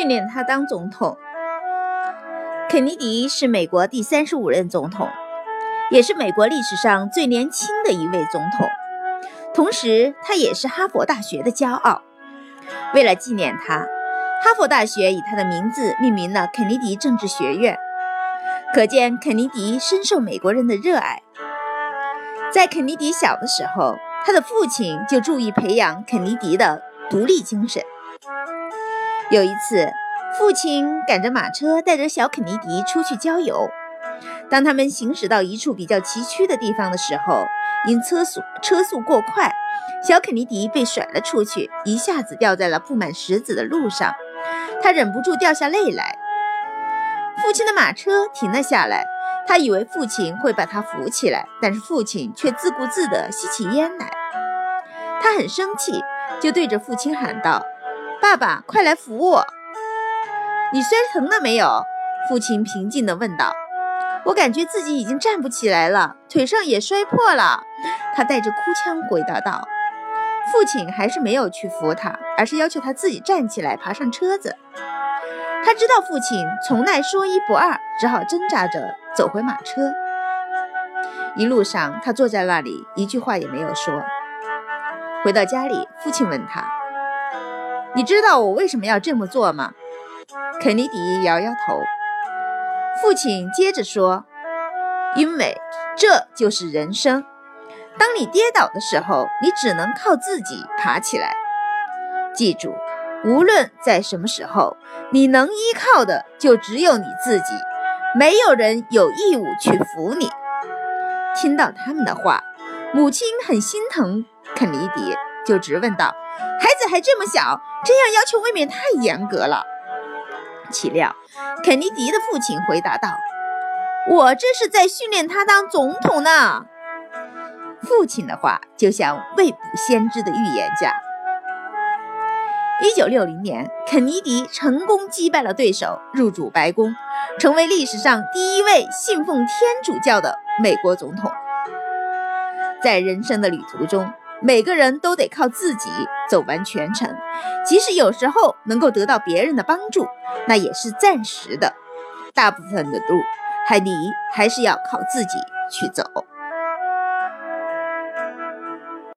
训练他当总统。肯尼迪是美国第三十五任总统，也是美国历史上最年轻的一位总统。同时，他也是哈佛大学的骄傲。为了纪念他，哈佛大学以他的名字命名了肯尼迪政治学院。可见肯尼迪深受美国人的热爱。在肯尼迪小的时候，他的父亲就注意培养肯尼迪的独立精神。有一次，父亲赶着马车带着小肯尼迪出去郊游。当他们行驶到一处比较崎岖的地方的时候，因车速车速过快，小肯尼迪被甩了出去，一下子掉在了布满石子的路上。他忍不住掉下泪来。父亲的马车停了下来，他以为父亲会把他扶起来，但是父亲却自顾自地吸起烟来。他很生气，就对着父亲喊道：“爸爸，快来扶我！”你摔疼了没有？父亲平静地问道。“我感觉自己已经站不起来了，腿上也摔破了。”他带着哭腔回答道。父亲还是没有去扶他，而是要求他自己站起来，爬上车子。他知道父亲从来说一不二，只好挣扎着走回马车。一路上，他坐在那里，一句话也没有说。回到家里，父亲问他：“你知道我为什么要这么做吗？”肯尼迪摇摇头。父亲接着说：“因为这就是人生。当你跌倒的时候，你只能靠自己爬起来。记住。”无论在什么时候，你能依靠的就只有你自己，没有人有义务去扶你。听到他们的话，母亲很心疼肯尼迪，就直问道：“孩子还这么小，这样要求未免太严格了。”岂料，肯尼迪的父亲回答道：“我这是在训练他当总统呢。”父亲的话就像未卜先知的预言家。一九六零年，肯尼迪成功击败了对手，入主白宫，成为历史上第一位信奉天主教的美国总统。在人生的旅途中，每个人都得靠自己走完全程，即使有时候能够得到别人的帮助，那也是暂时的。大部分的路，还你还是要靠自己去走。